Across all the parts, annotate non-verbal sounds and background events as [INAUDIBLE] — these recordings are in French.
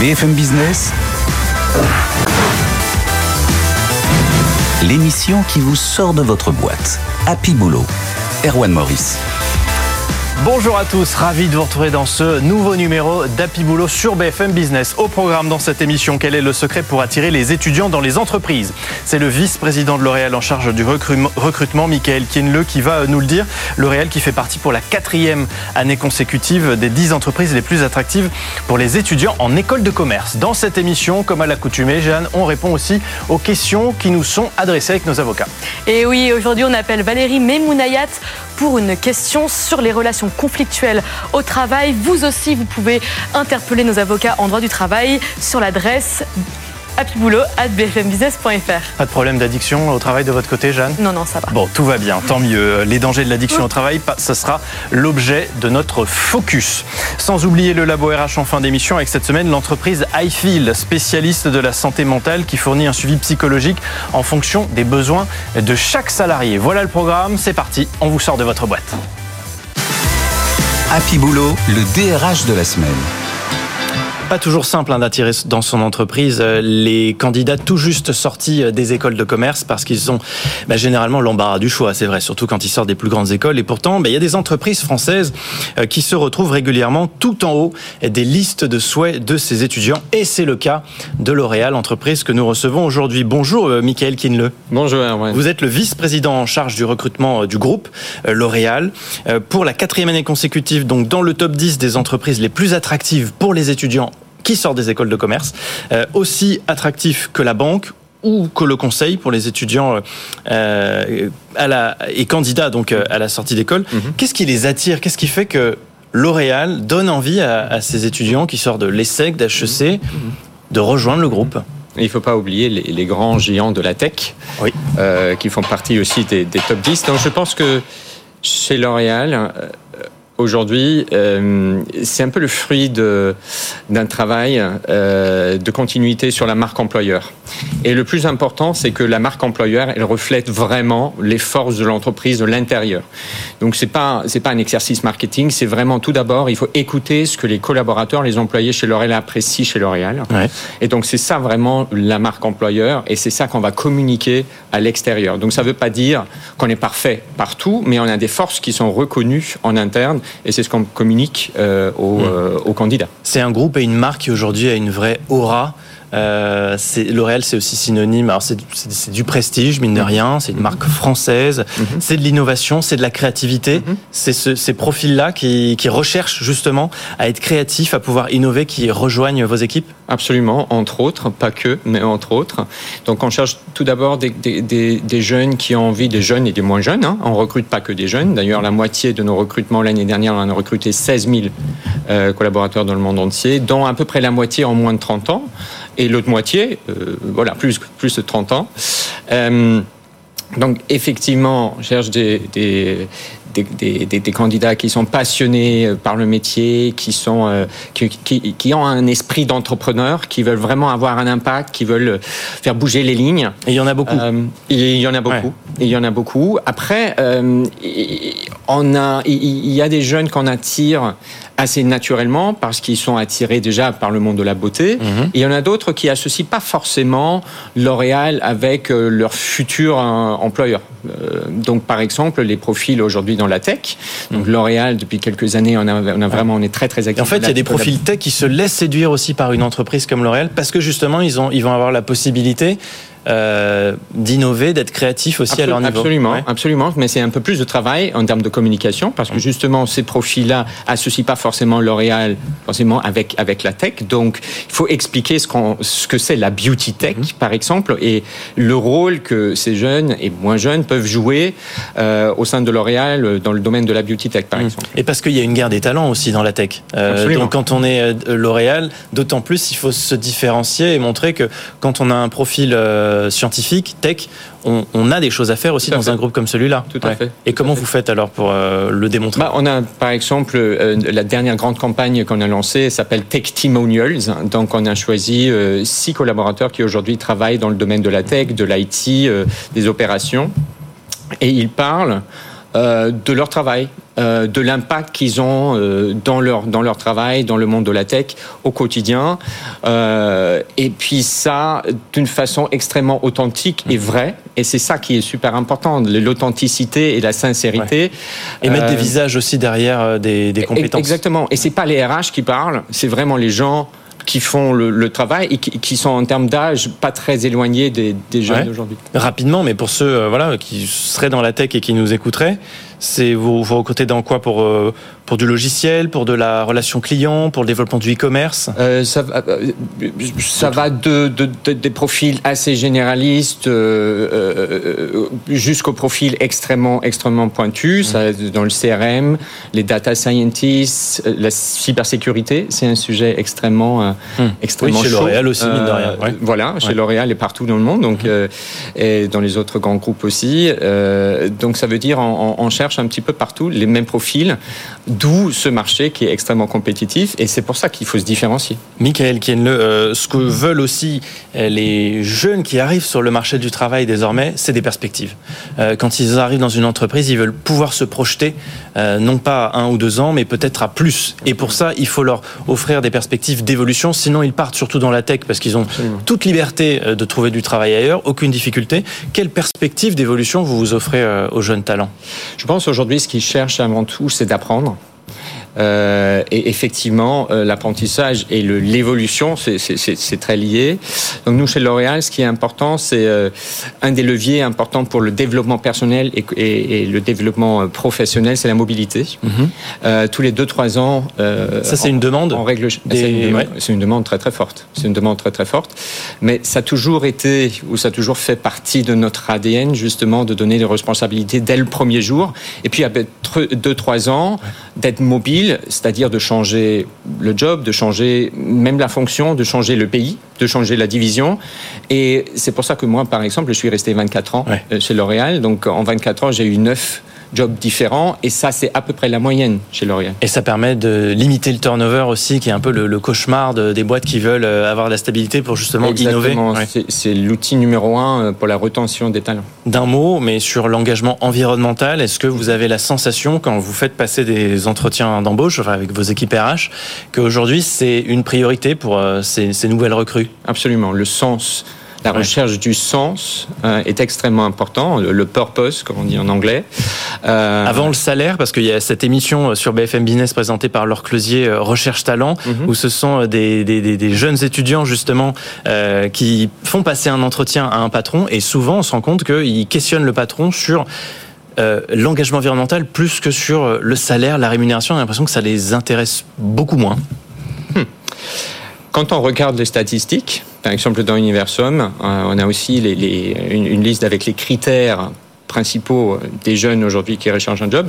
BFM Business, l'émission qui vous sort de votre boîte. Happy Boulot. Erwan Maurice. Bonjour à tous, ravi de vous retrouver dans ce nouveau numéro d'Happy Boulot sur BFM Business. Au programme dans cette émission, quel est le secret pour attirer les étudiants dans les entreprises? C'est le vice-président de L'Oréal en charge du recrutement, Michael Kienle, qui va nous le dire. L'Oréal qui fait partie pour la quatrième année consécutive des dix entreprises les plus attractives pour les étudiants en école de commerce. Dans cette émission, comme à l'accoutumée, Jeanne, on répond aussi aux questions qui nous sont adressées avec nos avocats. Et oui, aujourd'hui, on appelle Valérie Memounayat pour une question sur les relations conflictuelles au travail. Vous aussi, vous pouvez interpeller nos avocats en droit du travail sur l'adresse bfmbusiness.fr. Pas de problème d'addiction au travail de votre côté, Jeanne? Non, non, ça va. Bon, tout va bien, tant mieux. Les dangers de l'addiction au travail, ce sera l'objet de notre focus. Sans oublier le Labo RH en fin d'émission avec cette semaine l'entreprise iFeel, spécialiste de la santé mentale qui fournit un suivi psychologique en fonction des besoins de chaque salarié. Voilà le programme, c'est parti, on vous sort de votre boîte. Happy Boulot, le DRH de la semaine. Pas toujours simple hein, d'attirer dans son entreprise euh, les candidats tout juste sortis euh, des écoles de commerce parce qu'ils ont bah, généralement l'embarras du choix, c'est vrai, surtout quand ils sortent des plus grandes écoles. Et pourtant, bah, il y a des entreprises françaises euh, qui se retrouvent régulièrement tout en haut des listes de souhaits de ces étudiants. Et c'est le cas de L'Oréal, entreprise que nous recevons aujourd'hui. Bonjour, Michael Kinle. Bonjour, Vous êtes le vice-président en charge du recrutement du groupe L'Oréal. Pour la quatrième année consécutive, donc dans le top 10 des entreprises les plus attractives pour les étudiants qui sort des écoles de commerce, euh, aussi attractif que la banque ou que le conseil pour les étudiants euh, à la, et candidats donc euh, à la sortie d'école. Mhm. Qu'est-ce qui les attire? Qu'est-ce qui fait que L'Oréal donne envie à, ces étudiants qui sortent de l'ESSEC, d'HEC, mhm. de rejoindre le groupe? Il ne faut pas oublier les, grands géants de la tech, oui. qui font partie aussi des, des, top 10. Donc je pense que chez L'Oréal, aujourd'hui, euh, c'est un peu le fruit d'un travail euh, de continuité sur la marque employeur. Et le plus important, c'est que la marque employeur, elle reflète vraiment les forces de l'entreprise de l'intérieur. Donc c'est pas c'est pas un exercice marketing, c'est vraiment tout d'abord, il faut écouter ce que les collaborateurs, les employés chez L'Oréal apprécient chez L'Oréal. Ouais. Et donc c'est ça vraiment la marque employeur, et c'est ça qu'on va communiquer à l'extérieur. Donc ça veut pas dire qu'on est parfait partout, mais on a des forces qui sont reconnues en interne et c'est ce qu'on communique euh, aux, hmm. euh, aux, candidats. C'est un groupe et une marque qui aujourd'hui a une vraie aura. Euh, L'Oréal, c'est aussi synonyme. Alors, c'est du prestige, mine de hmm. rien. C'est une marque française. Hmm. C'est de l'innovation, c'est de la créativité. C'est ce, ces profils-là qui, qui recherchent justement à être créatifs, à pouvoir innover, qui rejoignent vos équipes. Absolument, entre autres, pas que, mais entre autres. Donc on cherche tout d'abord des, des, des, jeunes qui ont envie, des jeunes et des moins jeunes. Hein. On recrute pas que des jeunes. D'ailleurs, la moitié de nos recrutements l'année dernière, on a recruté 16 000 euh, collaborateurs dans le monde entier, dont à peu près la moitié en moins de 30 ans, et l'autre moitié, euh, voilà, plus, plus de 30 ans. Euh, donc effectivement, on cherche des, des, des, des, candidats qui sont passionnés euh, par le métier, qui, sont, euh, qui, qui, ont un esprit d'entrepreneur, qui veulent vraiment avoir un impact, qui veulent faire bouger les lignes. Et il y en a beaucoup. Euh, il y en a beaucoup. il y en a beaucoup. Après, on a, il y a des jeunes qu'on attire assez naturellement parce qu'ils sont attirés déjà par le monde de la beauté. Mhm. Et il y en a d'autres qui associent pas forcément L'Oréal avec euh, leur futur euh, employeur. Euh, donc par exemple les profils aujourd'hui dans la tech. Donc mhm. L'Oréal depuis quelques années on a, on a vraiment on est très très actif. En fait il y a des profils tech qui se laissent séduire aussi par une entreprise comme L'Oréal parce que justement ils ont ils vont avoir la possibilité euh, d'innover, d'être créatif aussi à leur niveau. Absolument, absolument. Mais c'est un peu plus de travail en termes de communication parce que justement ces profils-là associent pas forcément L'Oréal forcément avec avec la tech. Donc il faut expliquer ce, ce que c'est la beauty tech mhm. par exemple et le rôle que ces jeunes et moins jeunes peuvent jouer euh, au sein de L'Oréal dans le domaine de la beauty tech par mhm. exemple. Et parce qu'il y a une guerre des talents aussi dans la tech. Euh, donc quand on est L'Oréal, d'autant plus il faut se différencier et montrer que quand on a un profil euh, scientifique, tech, on, a des choses à faire aussi dans un groupe comme celui-là. Tout à fait. Et comment vous faites alors pour euh, le démontrer? Bah, On a par exemple euh, la dernière grande campagne qu'on a lancée s'appelle Tech Testimonials. Donc on a choisi six collaborateurs qui aujourd'hui travaillent dans le domaine de la tech, de l'IT, des opérations. Et ils parlent euh, de leur travail, euh, de l'impact qu'ils ont euh, dans leur dans leur travail, dans le monde de la tech au quotidien, et puis ça d'une façon extrêmement authentique et vraie. Et c'est ça qui est super important, l'authenticité et la sincérité. Et mettre des visages aussi derrière des, des compétences. Exactement. Et c'est pas les RH qui parlent, c'est vraiment les gens qui font le, travail et qui, sont en termes d'âge pas très éloignés des, jeunes d'aujourd'hui. Rapidement, mais pour ceux euh, voilà, qui seraient dans la tech et qui nous écouteraient, c'est vous vous recrutez dans quoi pour euh, pour du logiciel, pour de la relation client, pour le développement du e-commerce? Euh, Ça, va, euh, ça va de, de, des profils assez généralistes euh, jusqu'aux profils extrêmement extrêmement pointus. Mmh. dans le CRM, les data scientists, la cybersécurité, c'est un sujet extrêmement mmh. extrêmement oui, chez L'Oréal aussi, mine de rien. Voilà, chez L'Oréal et partout dans le monde, donc mmh. et dans les autres grands groupes aussi. donc ça veut dire en on cherche un petit peu partout les mêmes profils, d'où ce marché qui est extrêmement compétitif et c'est pour ça qu'il faut se différencier. Michael Kienle, euh, ce que veulent aussi euh, les jeunes qui arrivent sur le marché du travail désormais, c'est des perspectives. Euh, quand ils arrivent dans une entreprise, ils veulent pouvoir se projeter, non pas à un ou deux ans, mais peut-être à plus. Et pour ça, il faut leur offrir des perspectives d'évolution, sinon ils partent surtout dans la tech parce qu'ils ont toute liberté de trouver du travail ailleurs, aucune difficulté. Quelle perspective d'évolution vous vous offrez aux jeunes talents? Je pense aujourd'hui, ce qu'ils cherchent avant tout, c'est d'apprendre. Euh, et effectivement, euh, l'apprentissage et l'évolution, c'est très lié. Donc nous, chez L'Oréal, ce qui est important, c'est euh, un des leviers importants pour le développement personnel et, et, et le développement professionnel, c'est la mobilité. Mhm. tous les 2-3 ans... Ça, c'est une demande En règle C'est une, une, demande très très forte. C'est une demande très très forte. Mais ça a toujours été, ou ça a toujours fait partie de notre ADN, justement, de donner les responsabilités dès le premier jour. Et puis, après 2-3 ans, d'être mobile c'est-à-dire de changer le job, de changer même la fonction, de changer le pays, de changer la division. Et c'est pour ça que moi, par exemple, je suis resté 24 ans euh, chez L'Oréal. Donc en 24 ans, j'ai eu 9 jobs différents. Et ça, c'est à peu près la moyenne chez L'Oréal. Et ça permet de limiter le turnover aussi, qui est un peu le, cauchemar des boîtes qui veulent euh, avoir de la stabilité pour justement Exactement. innover. C'est l'outil numéro un euh, pour la retention des talents. D'un mot, mais sur l'engagement environnemental, est-ce que vous avez la sensation, quand vous faites passer des entretiens d'embauche avec vos équipes RH, qu'aujourd'hui, c'est une priorité pour euh, ces, ces nouvelles recrues? Absolument. Le sens la recherche du sens euh, est extrêmement important, le, purpose, comme on dit en anglais. Euh, Avant le salaire, parce qu'il y a cette émission sur BFM Business présentée par Laure Closier, euh, Recherche Talent, mhm. où ce sont des, des, des jeunes étudiants justement qui font passer un entretien à un patron, et souvent on se rend compte qu'ils questionnent le patron sur l'engagement environnemental plus que sur le salaire, la rémunération. On a l'impression que ça les intéresse beaucoup moins. Hmm. Quand on regarde les statistiques, par exemple, dans Universum, euh, on a aussi une, liste avec les critères principaux des jeunes aujourd'hui qui recherchent un job.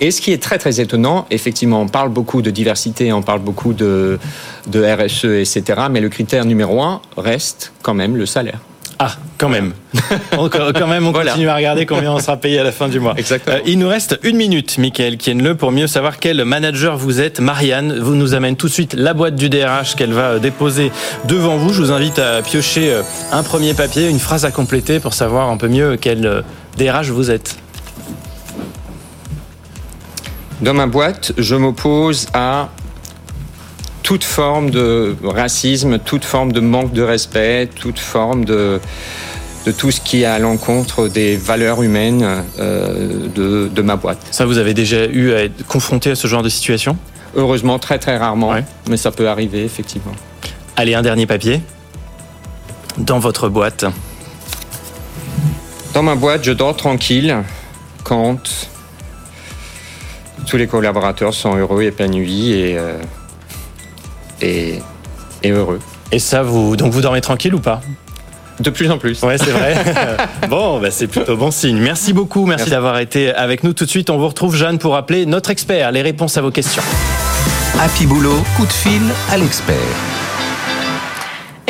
Et ce qui est très très étonnant, effectivement, on parle beaucoup de diversité, on parle beaucoup de, de RSE, etc. Mais le critère numéro un reste quand même le salaire. Ah, quand même. [LAUGHS] quand même, on continue à regarder combien on sera payé à la fin du mois. Exactement. Euh, il nous reste une minute, Michael Kienle, pour mieux savoir quel manager vous êtes. Marianne vous nous amène tout de suite la boîte du DRH qu'elle va euh, déposer devant vous. Je vous invite à piocher euh, un premier papier, une phrase à compléter pour savoir un peu mieux quel DRH vous êtes. Dans ma boîte, je m'oppose à toute forme de racisme, toute forme de manque de respect, toute forme de, de tout ce qui est à l'encontre des valeurs humaines euh, de, de, ma boîte. Ça, vous avez déjà eu à être confronté à ce genre de situation? Heureusement, très très rarement, mais ça peut arriver, effectivement. Allez, un dernier papier. Dans votre boîte. Dans ma boîte, je dors tranquille quand tous les collaborateurs sont heureux, épanouis et euh, et, heureux. Et ça, vous, donc vous dormez tranquille ou pas? De plus en plus. Ouais, c'est vrai. [LAUGHS] bon, bah c'est plutôt bon signe. Merci beaucoup. Merci, d'avoir été avec nous. Tout de suite, on vous retrouve, Jeanne, pour appeler notre expert, les réponses à vos questions. Happy Boulot, coup de fil à l'expert.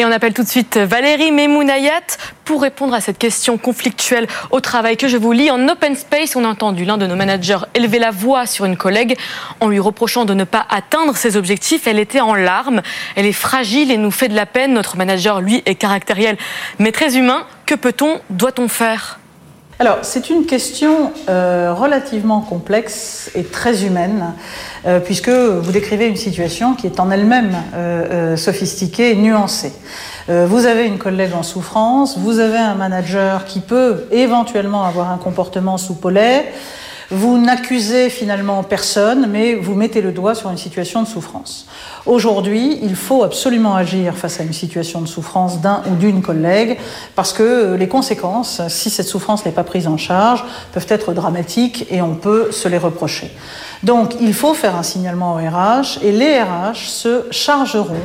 Et on appelle tout de suite Valérie Memounayat pour répondre à cette question conflictuelle au travail que je vous lis. En open space, on a entendu l'un de nos managers élever la voix sur une collègue en lui reprochant de ne pas atteindre ses objectifs. Elle était en larmes, elle est fragile et nous fait de la peine. Notre manager, lui, est caractériel mais très humain. Que peut-on, doit-on faire? Alors, c'est une question euh, relativement complexe et très humaine, euh, puisque vous décrivez une situation qui est en elle-même euh, sophistiquée et nuancée. vous avez une collègue en souffrance, vous avez un manager qui peut éventuellement avoir un comportement sous-polaire, vous n'accusez finalement personne, mais vous mettez le doigt sur une situation de souffrance. Aujourd'hui, il faut absolument agir face à une situation de souffrance d'un ou d'une collègue, parce que les conséquences, si cette souffrance n'est pas prise en charge, peuvent être dramatiques et on peut se les reprocher. Donc, il faut faire un signalement au RH et les RH se chargeront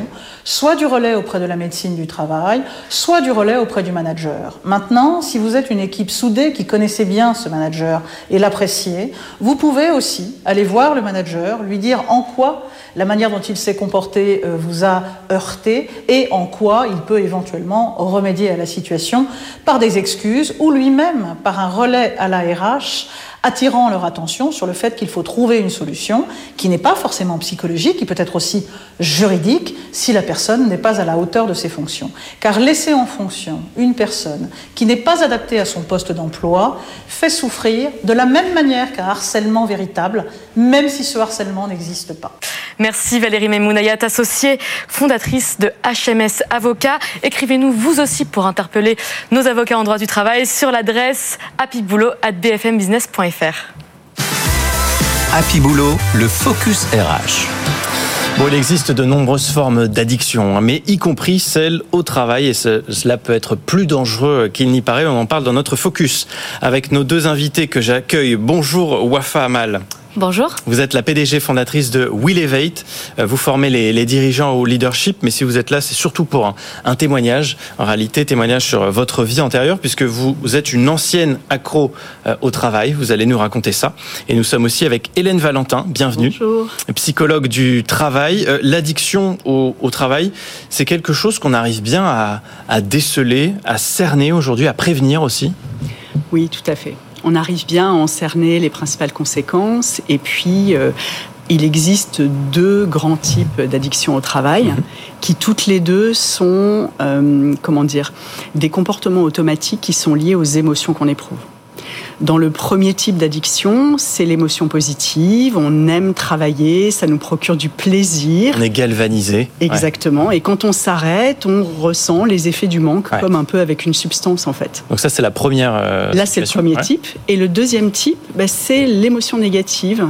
soit du relais auprès de la médecine du travail, soit du relais auprès du manager. Maintenant, si vous êtes une équipe soudée qui connaissait bien ce manager et l'appréciez, vous pouvez aussi aller voir le manager, lui dire en quoi la manière dont il s'est comporté euh, vous a heurté et en quoi il peut éventuellement remédier à la situation par des excuses ou lui-même par un relais à la RH attirant leur attention sur le fait qu'il faut trouver une solution qui n'est pas forcément psychologique, qui peut être aussi juridique si la personne n'est pas à la hauteur de ses fonctions. Car laisser en fonction une personne qui n'est pas adaptée à son poste d'emploi fait souffrir de la même manière qu'un harcèlement véritable, même si ce harcèlement n'existe pas. Merci Valérie Memounayat, associée, fondatrice de HMS Avocats. Écrivez-nous vous aussi pour interpeller nos avocats en droit du travail sur l'adresse happyboulot.bfmbusiness.fr. Happy Boulot, le focus RH. Bon, il existe de nombreuses formes d'addiction, hein, mais y compris celle au travail, et cela peut être plus dangereux qu'il n'y paraît. On en parle dans notre focus avec nos deux invités que j'accueille. Bonjour Wafa Amal. Bonjour. Vous êtes la PDG fondatrice de Will Elevate. Euh, vous formez les, dirigeants au leadership, mais si vous êtes là, c'est surtout pour un, témoignage. En réalité, témoignage sur votre vie antérieure, puisque vous, êtes une ancienne accro euh, au travail. Vous allez nous raconter ça. Et nous sommes aussi avec Hélène Valentin. Bienvenue. Bonjour. Psychologue du travail. Euh, l'addiction au, travail, c'est quelque chose qu'on arrive bien à, à déceler, à cerner aujourd'hui, à prévenir aussi? Oui, tout à fait on arrive bien à en cerner les principales conséquences. Et puis, euh, il existe deux grands types d'addiction au travail mhm. qui toutes les deux sont, euh, comment dire, des comportements automatiques qui sont liés aux émotions qu'on éprouve. Dans le premier type d'addiction, c'est l'émotion positive, on aime travailler, ça nous procure du plaisir. On est galvanisé. Exactement, et quand on s'arrête, on ressent les effets du manque, comme un peu avec une substance en fait. Donc ça c'est la première... Euh, Là c'est le premier type. Et le deuxième type, bah, c'est l'émotion négative.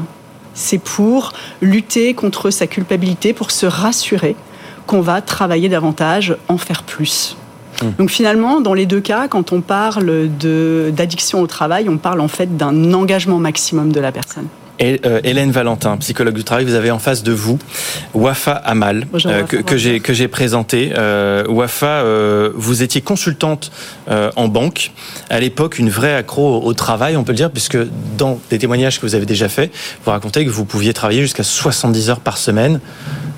C'est pour lutter contre sa culpabilité, pour se rassurer qu'on va travailler davantage, en faire plus. Mmh. Donc finalement, dans les deux cas, quand on parle d'addiction au travail, on parle en fait d'un engagement maximum de la personne. Et, euh, Hélène Valentin, psychologue du travail, vous avez en face de vous Wafa Amal, euh, que, que j'ai que j'ai présenté. Euh, Wafa, vous étiez consultante en banque à l'époque, une vraie accro au, travail, on peut le dire, puisque dans des témoignages que vous avez déjà faits, vous racontez que vous pouviez travailler jusqu'à 70 heures par semaine,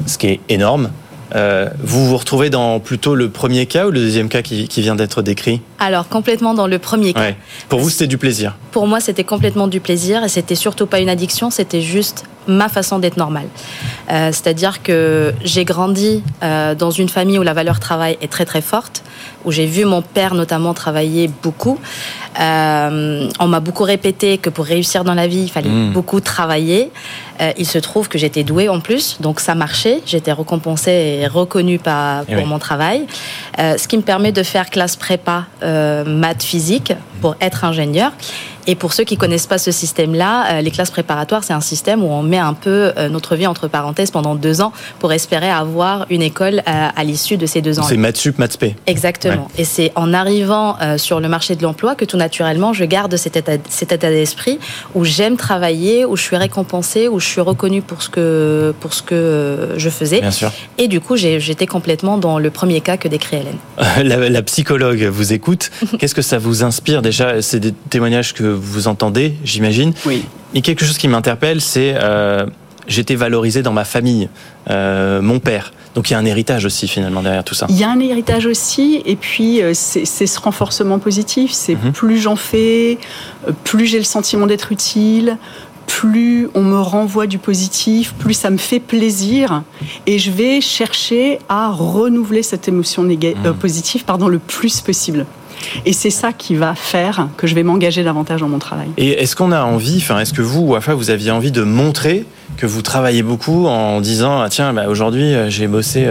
ce qui est énorme. Euh, vous vous retrouvez dans plutôt le premier cas ou le deuxième cas qui, vient d'être décrit Alors complètement dans le premier cas. Pour vous, c'était du plaisir Pour moi, c'était complètement du plaisir et c'était surtout pas une addiction, c'était juste ma façon d'être normale. Euh, c'est-à-dire que j'ai grandi euh, dans une famille où la valeur travail est très très forte, où j'ai vu mon père notamment travailler beaucoup. on m'a beaucoup répété que pour réussir dans la vie, il fallait hmm. beaucoup travailler. Euh, il se trouve que j'étais douée en plus, donc ça marchait. J'étais récompensée et reconnue par, eh pour mon travail. Euh, ce qui me permet de faire classe prépa euh, maths physique pour être ingénieur. Et pour ceux qui connaissent pas ce système-là, les classes préparatoires, c'est un système où on met un peu notre vie entre parenthèses pendant deux ans pour espérer avoir une école à l'issue de ces deux ans. C'est maths sup, maths p. Exactement. Et c'est en arrivant sur le marché de l'emploi que tout naturellement, je garde cet état, cet état d'esprit où j'aime travailler, où je suis récompensée, où je suis reconnue pour ce que, pour ce que je faisais. Bien sûr. Et du coup, j'étais complètement dans le premier cas que décrit Hélène. [LAUGHS] La, psychologue vous écoute. [LAUGHS] Qu'est-ce que ça vous inspire déjà? C'est des témoignages que vous entendez, j'imagine. Oui. Et quelque chose qui m'interpelle, c'est euh, j'étais valorisé dans ma famille, euh, mon père. Donc il y a un héritage aussi finalement derrière tout ça. Il y a un héritage aussi, et puis euh, c'est ce renforcement positif. C'est mhm. plus j'en fais, plus j'ai le sentiment d'être utile, plus on me renvoie du positif, plus ça me fait plaisir, et je vais chercher à renouveler cette émotion mmh. positive pardon, le plus possible. Et c'est ça qui va faire que je vais m'engager davantage dans mon travail. Et est-ce qu'on a envie, enfin, est-ce que vous, Wafa, vous aviez envie de montrer que vous travaillez beaucoup en disant ah, tiens bah, aujourd'hui euh, j'ai bossé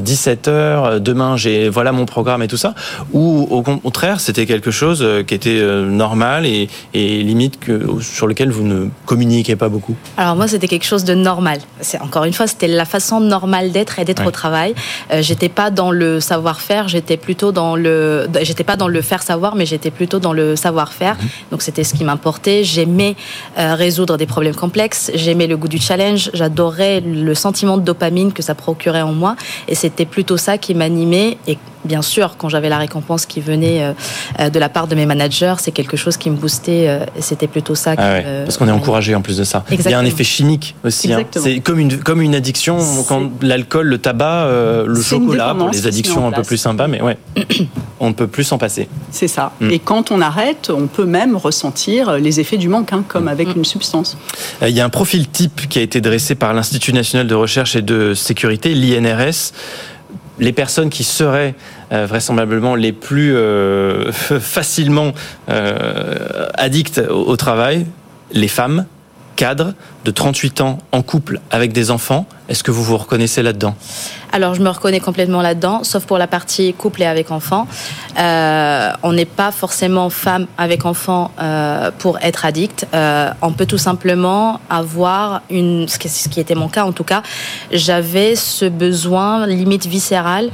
17 euh, heures euh, demain j'ai voilà mon programme et tout ça. Ou au contraire c'était quelque chose qui était normal et, et, limite que sur lequel vous ne communiquez pas beaucoup? Alors moi c'était quelque chose de normal. C'est encore une fois c'était la façon normale d'être et d'être au travail. J'étais pas dans le savoir-faire j'étais plutôt dans le j'étais pas dans le faire savoir mais j'étais plutôt dans le savoir-faire. Mhm. donc c'était ce qui m'importait. J'aimais résoudre des problèmes complexes. J'aimais le goût du challenge, j'adorais le sentiment de dopamine que ça procurait en moi et c'était plutôt ça qui m'animait bien sûr quand j'avais la récompense qui venait euh, euh, de la part de mes managers, c'est quelque chose qui me boostait euh, c'était plutôt ça. Ah parce qu'on est encouragé en plus de ça. Il y a un effet chimique aussi. Hein. C'est comme une comme une addiction quand l'alcool, le tabac, le chocolat pour les addictions un peu plus sympas, mais ouais, [COUGHS] on ne peut plus s'en passer. C'est ça. Mm. Et quand on arrête, on peut même ressentir les effets du manque, hein, comme avec mm. une substance. Il y a un profil type qui a été dressé par l'Institut national de recherche et de sécurité, l'INRS. Les personnes qui seraient euh, vraisemblablement les plus euh, [LAUGHS] facilement euh, addictes au travail, les femmes, cadres de 38 ans en couple avec des enfants. Est-ce que vous vous reconnaissez là-dedans? Alors, je me reconnais complètement là-dedans, sauf pour la partie couple et avec enfant. Euh, on n'est pas forcément femme avec enfant euh, pour être addict. Euh, on peut tout simplement avoir une, ce qui était mon cas en tout cas, j'avais ce besoin limite viscéral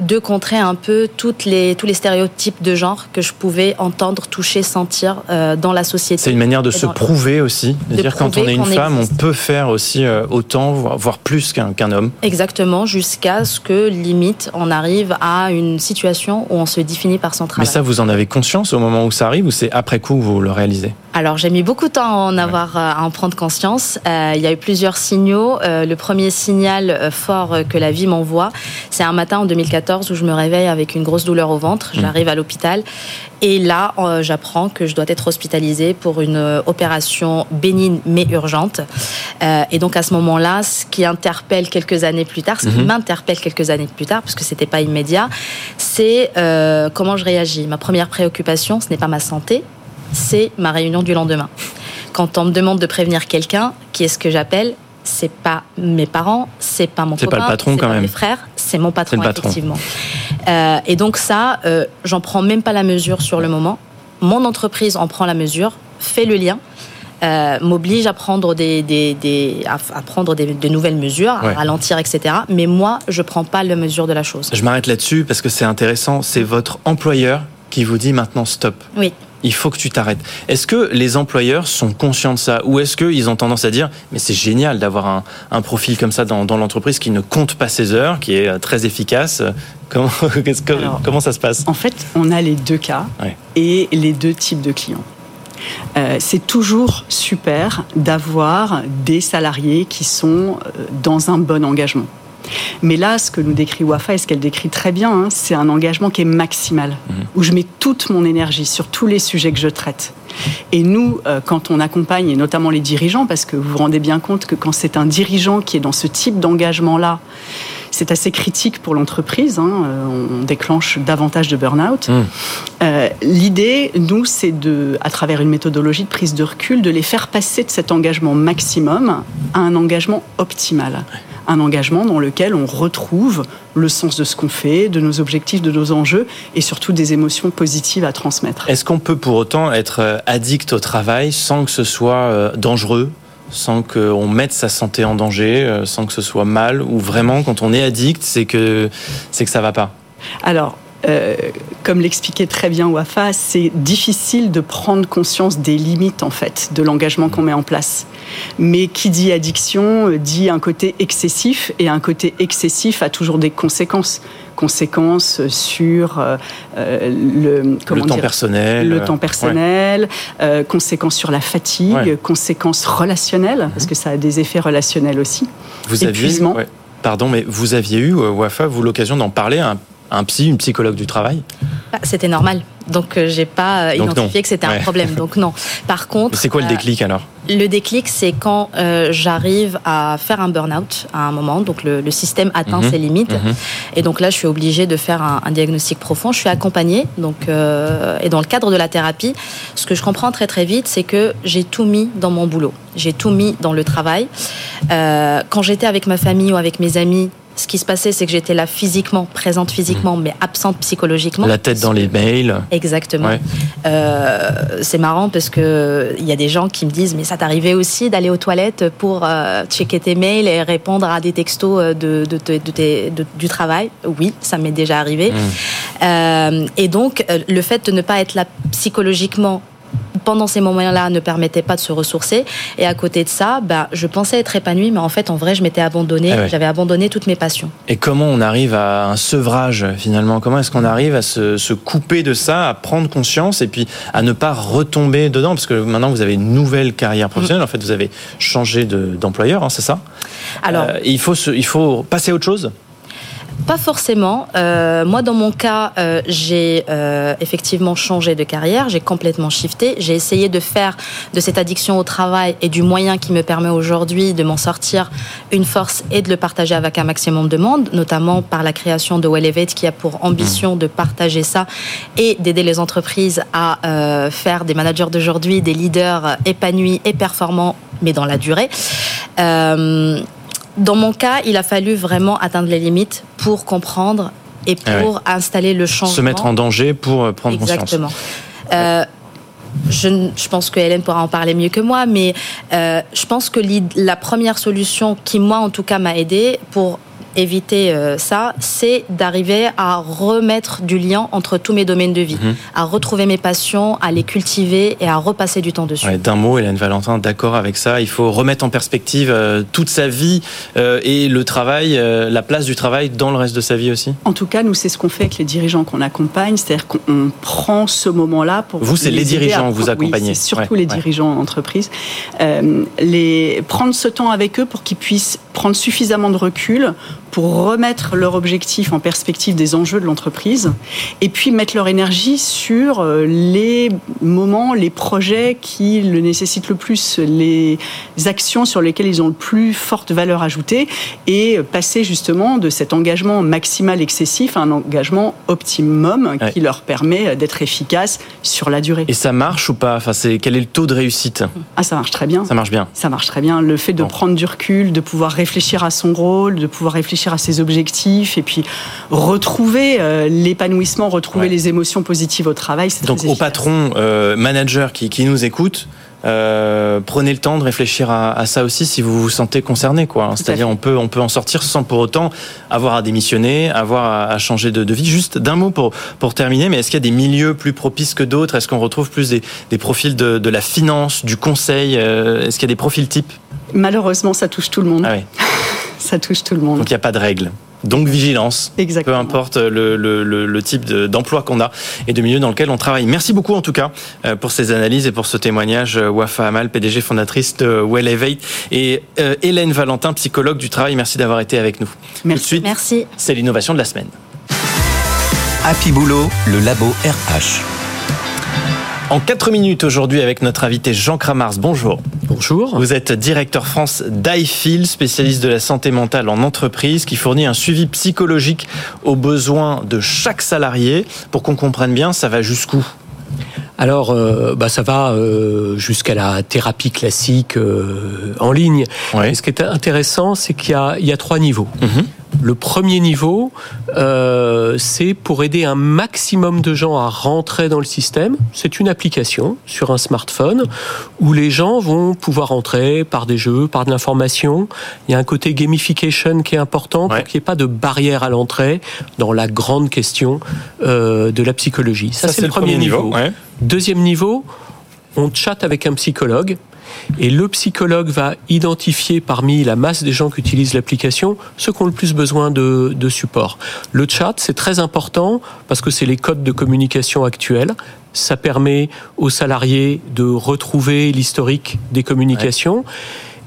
de contrer un peu toutes les, tous les stéréotypes de genre que je pouvais entendre, toucher, sentir dans la société. C'est une manière de se prouver aussi, de, dire quand on est une femme, on peut faire aussi autant, voire plus qu'un homme. Exactement, jusqu'à ce que limite on arrive à une situation où on se définit par son travail. Mais ça, vous en avez conscience au moment où ça arrive ou c'est après coup que vous le réalisez? Alors j'ai mis beaucoup de temps à en avoir, euh, à en prendre conscience. Euh, il y a eu plusieurs signaux. Euh, le premier signal fort que la vie m'envoie, c'est un matin en 2014 où je me réveille avec une grosse douleur au ventre. Mmh. J'arrive à l'hôpital et là, j'apprends que je dois être hospitalisée pour une opération bénigne mais urgente. et donc à ce moment-là, ce qui interpelle quelques années plus tard, ce qui mmh m'interpelle quelques années plus tard, parce que c'était pas immédiat, c'est euh, comment je réagis. Ma première préoccupation, ce n'est pas ma santé, c'est ma réunion du lendemain. Quand on me demande de prévenir quelqu'un, qui est-ce que j'appelle c'est pas mes parents, c'est pas mon copain, pas le patron quand même. mes frères, c'est mon patron, effectivement. Euh, et donc ça, euh, j'en prends même pas la mesure sur le moment. Mon entreprise en prend la mesure, fait le lien. Euh, m'oblige à prendre des, des, à, prendre des, de nouvelles mesures, à ralentir, etc. Mais moi, je prends pas la mesure de la chose. Je m'arrête là-dessus parce que c'est intéressant. C'est votre employeur qui vous dit maintenant stop. Oui. Il faut que tu t'arrêtes. Est-ce que les employeurs sont conscients de ça Ou est-ce qu'ils ont tendance à dire Mais c'est génial d'avoir un, un, profil comme ça dans, dans l'entreprise qui ne compte pas ses heures, qui est euh, très efficace [LAUGHS] Comment, [LAUGHS] comment ça se passe? En fait, on a les deux cas et les deux types de clients. Euh, c'est toujours super d'avoir des salariés qui sont euh, dans un bon engagement. Mais là, ce que nous décrit Wafa et ce qu'elle décrit très bien, hein, c'est un engagement qui est maximal, mhm. où je mets toute mon énergie sur tous les sujets que je traite. Et nous, euh, quand on accompagne, et notamment les dirigeants, parce que vous vous rendez bien compte que quand c'est un dirigeant qui est dans ce type d'engagement-là, c'est assez critique pour l'entreprise. Hein, euh, on déclenche davantage de burn-out. Mmh. Euh, l'idée, nous, c'est de, à travers une méthodologie de prise de recul, de les faire passer de cet engagement maximum à un engagement optimal. Un engagement dans lequel on retrouve le sens de ce qu'on fait, de nos objectifs, de nos enjeux et surtout des émotions positives à transmettre. Est-ce qu'on peut pour autant être euh, addict au travail sans que ce soit dangereux sans qu'on mette sa santé en danger, euh, sans que ce soit mal, ou vraiment quand on est addict, c'est que c'est que ça va pas? Alors. Euh, comme l'expliquait très bien Wafa, c'est difficile de prendre conscience des limites en fait de l'engagement qu'on met en place. Mais qui dit addiction dit un côté excessif et un côté excessif a toujours des conséquences conséquences sur euh, euh, le, comment le temps personnel, le temps personnel, euh, conséquences sur la fatigue, conséquences relationnelles, parce que ça a des effets relationnels aussi. Vous Épuisement. Aviez, pardon, mais vous aviez eu, Wafa, vous l'occasion d'en parler à un, un psy, une psychologue du travail bah, C'était normal. Donc j'ai pas identifié que c'était un problème. Donc non. Par contre, c'est quoi le déclic alors? Le déclic, c'est quand euh, j'arrive à faire un burn-out à un moment, donc le, système atteint mhm. ses limites, mhm. et donc là, je suis obligée de faire un, diagnostic profond. Je suis accompagnée, donc euh, et dans le cadre de la thérapie, ce que je comprends très très vite, c'est que j'ai tout mis dans mon boulot, j'ai tout mis dans le travail. Euh, quand j'étais avec ma famille ou avec mes amis, ce qui se passait, c'est que j'étais là physiquement, présente physiquement, mmh. mais absente psychologiquement. La tête dans les mails. Exactement. Euh, c'est marrant parce que il y a des gens qui me disent, mais ça t'arrivait aussi d'aller aux toilettes pour euh, checker tes mails et répondre à des textos euh, de, du travail? Oui, ça m'est déjà arrivé. Mmh. et donc, le fait de ne pas être là psychologiquement pendant ces moments-là ne permettait pas de se ressourcer. Et à côté de ça, bah, je pensais être épanouie, mais en fait, en vrai, je m'étais abandonnée. Ah J'avais abandonné toutes mes passions. Et comment on arrive à un sevrage finalement? Comment est-ce qu'on arrive à se, couper de ça, à prendre conscience et puis à ne pas retomber dedans? Parce que maintenant, vous avez une nouvelle carrière professionnelle. Mm. En fait, vous avez changé d'employeur, hein, c'est ça? Alors, euh, il faut il faut passer à autre chose? Pas forcément. Euh, moi, dans mon cas, euh, j'ai euh, effectivement changé de carrière, j'ai complètement shifté. J'ai essayé de faire de cette addiction au travail et du moyen qui me permet aujourd'hui de m'en sortir une force et de le partager avec un maximum de monde, notamment par la création de Wellevate qui a pour ambition de partager ça et d'aider les entreprises à faire des managers d'aujourd'hui des leaders épanouis et performants, mais dans la durée. Dans mon cas, il a fallu vraiment atteindre les limites pour comprendre et ah pour installer le changement. Se mettre en danger pour euh, prendre conscience. Exactement. Euh, je, je, pense que Hélène pourra en parler mieux que moi, mais euh, je pense que la première solution qui, moi, en tout cas, m'a aidé pour éviter euh, ça, c'est d'arriver à remettre du lien entre tous mes domaines de vie, mhm. à retrouver mes passions, à les cultiver et à repasser du temps dessus. D'un mot, Hélène Valentin, d'accord avec ça. Il faut remettre en perspective euh, toute sa vie euh, et le travail, la place du travail dans le reste de sa vie aussi. En tout cas, nous, c'est ce qu'on fait avec les dirigeants qu'on accompagne, c'est-à-dire qu'on prend ce moment-là pour. Vous, c'est les, dirigeants que vous accompagnez. Oui, surtout les dirigeants en entreprise. les prendre ce temps avec eux pour qu'ils puissent prendre suffisamment de recul pour remettre leur objectif en perspective des enjeux de l'entreprise et puis mettre leur énergie sur euh, les moments, les projets qui le nécessitent le plus, les actions sur lesquelles ils ont le plus forte valeur ajoutée et passer justement de cet engagement maximal excessif à un engagement optimum qui leur permet d'être efficace sur la durée. Et ça marche ou pas? Enfin, Quel est le taux de réussite? Ah, ça marche très bien. Ça marche bien. Ça marche très bien. Le fait de prendre du recul, de pouvoir réfléchir à son rôle, de pouvoir réfléchir à ses objectifs et puis retrouver euh, l'épanouissement, retrouver les émotions positives au travail. Donc au patron, euh, manager qui, qui nous écoute, euh, prenez le temps de réfléchir à, à, ça aussi si vous vous sentez concerné. quoi. C'est-à-dire on peut, on peut en sortir sans pour autant avoir à démissionner, avoir à, changer de, de, vie. Juste d'un mot pour, pour terminer, mais est-ce qu'il y a des milieux plus propices que d'autres? Est-ce qu'on retrouve plus des, des profils de, de, la finance, du conseil Est-ce qu'il y a des profils types? Malheureusement, ça touche tout le monde. Ah oui. [LAUGHS] ça touche tout le monde. Donc il n'y a pas de règle. Donc vigilance, Exactement. peu importe le, le, le, type d'emploi qu'on a et de milieu dans lequel on travaille. Merci beaucoup en tout cas euh, pour ces analyses et pour ce témoignage. Euh, Wafa Amal, PDG fondatrice de Well Elevate et euh, Hélène Valentin, psychologue du travail. Merci d'avoir été avec nous. Merci. suite, Merci. C'est l'innovation de la semaine. Happy Boulot, le labo RH. En 4 minutes aujourd'hui avec notre invité Jean Kramars. Bonjour. Bonjour. Vous êtes directeur France d'IFIL, spécialiste de la santé mentale en entreprise, qui fournit un suivi psychologique aux besoins de chaque salarié. Pour qu'on comprenne bien, ça va jusqu'où? Alors, euh, bah, ça va euh, jusqu'à la thérapie classique euh, en ligne. ce qui est intéressant, c'est qu'il y, y a, trois niveaux. Mhm. Le premier niveau, euh, c'est pour aider un maximum de gens à rentrer dans le système. C'est une application sur un smartphone où les gens vont pouvoir rentrer par des jeux, par de l'information. Il y a un côté gamification qui est important pour qu'il n'y ait pas de barrière à l'entrée dans la grande question euh, de la psychologie. Ça, c'est le, premier niveau. Deuxième niveau, on chatte avec un psychologue et le psychologue va identifier parmi la masse des gens qui utilisent l'application ceux qui ont le plus besoin de, support. Le chat, c'est très important parce que c'est les codes de communication actuels. Ça permet aux salariés de retrouver l'historique des communications.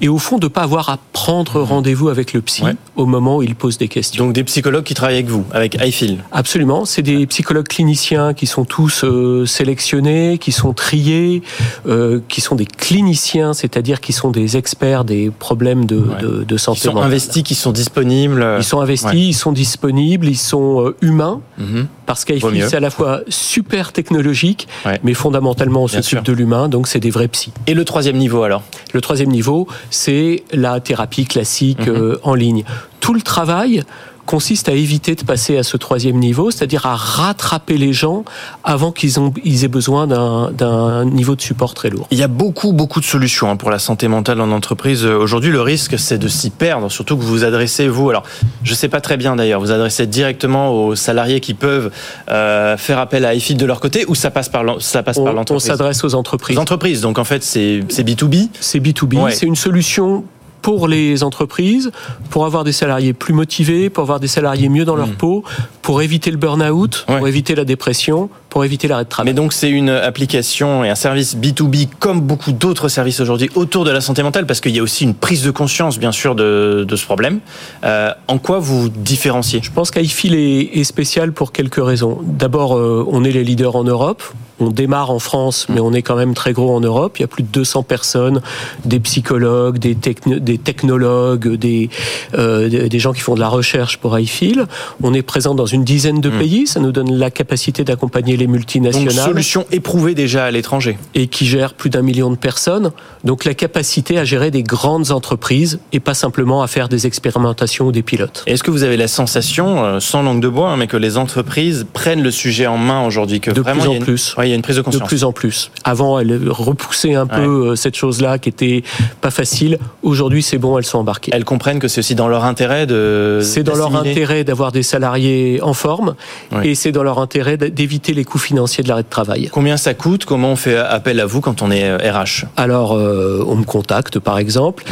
Et au fond de pas avoir à prendre mmh. rendez-vous avec le psy au moment où il pose des questions. Donc des psychologues qui travaillent avec vous, avec iFeel Absolument, c'est des psychologues cliniciens qui sont tous euh, sélectionnés, qui sont triés, euh, qui sont des cliniciens, c'est-à-dire qui sont des experts des problèmes de, de, de santé. Ils sont investis, qui sont disponibles. Ils sont investis, ils sont disponibles, ils sont euh, humains, mmh. parce qu'iFeel c'est à la fois super technologique, mais fondamentalement on s'occupe de l'humain, donc c'est des vrais psys. Et le troisième niveau alors? Le troisième niveau, c'est la thérapie classique mhm. euh, en ligne. Tout le travail consiste à éviter de passer à ce troisième niveau, c'est-à-dire à rattraper les gens avant qu'ils ils aient besoin d'un niveau de support très lourd. Il y a beaucoup, beaucoup de solutions hein, pour la santé mentale en entreprise. Aujourd'hui, le risque, c'est de s'y perdre, surtout que vous vous adressez, vous, alors je ne sais pas très bien d'ailleurs, vous adressez directement aux salariés qui peuvent euh, faire appel à IFID de leur côté ou ça passe par l'entreprise On s'adresse aux entreprises. Aux entreprises, donc en fait c'est B2B C'est B2B, c'est une solution pour les entreprises, pour avoir des salariés plus motivés, pour avoir des salariés mieux dans leur hmm. peau, pour éviter le burn-out, pour éviter la dépression, pour éviter l'arrêt de travail. Mais donc c'est une application et un service B2B comme beaucoup d'autres services aujourd'hui autour de la santé mentale parce qu'il y a aussi une prise de conscience bien sûr de, de ce problème. Euh, en quoi vous différenciez? Je pense qu'iFil est, est spécial pour quelques raisons. D'abord, euh, on est les leaders en Europe. On démarre en France, mais on est quand même très gros en Europe. Il y a plus de 200 personnes, des psychologues, des, des technologues, des, euh, des gens qui font de la recherche pour iFeel. On est présent dans une dizaine de hmm. pays. Ça nous donne la capacité d'accompagner les multinationales. Donc, solution éprouvée déjà à l'étranger. Et qui gère plus d'un million de personnes. Donc, la capacité à gérer des grandes entreprises et pas simplement à faire des expérimentations ou des pilotes. Est-ce que vous avez la sensation, euh, sans langue de bois, hein, mais que les entreprises prennent le sujet en main aujourd'hui que de vraiment plus en plus il y a une prise de conscience. De plus en plus. Avant, elle repoussait un peu euh, cette chose-là qui était pas facile. Aujourd'hui, c'est bon, elles sont embarquées. Elles comprennent que c'est aussi dans leur intérêt de. C'est dans leur intérêt d'avoir des salariés en forme et c'est dans leur intérêt d'éviter les coûts financiers de l'arrêt de travail. Combien ça coûte? Comment on fait appel à vous quand on est RH euh, Alors, euh, on me contacte par exemple.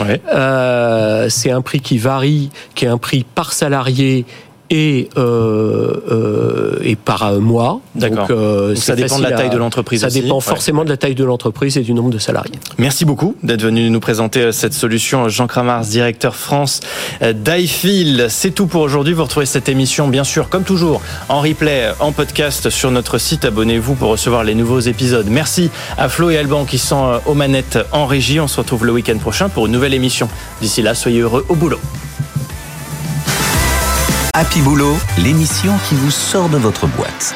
c'est un prix qui varie, qui est un prix par salarié et, euh, euh, et par mois. D'accord. Euh, ça dépend de la taille de l'entreprise. Ça dépend forcément de la taille de l'entreprise et du nombre de salariés. Merci beaucoup d'être venu nous présenter euh, cette solution. Jean Kramars, directeur France euh, d'iFeel. C'est tout pour aujourd'hui. Vous retrouvez cette émission, bien sûr, comme toujours, en replay, en podcast sur notre site. Abonnez-vous pour recevoir les nouveaux épisodes. Merci à Flo et Alban qui sont aux manettes en régie. On se retrouve le week-end prochain pour une nouvelle émission. D'ici là, soyez heureux au boulot. Happy Boulot, l'émission qui vous sort de votre boîte.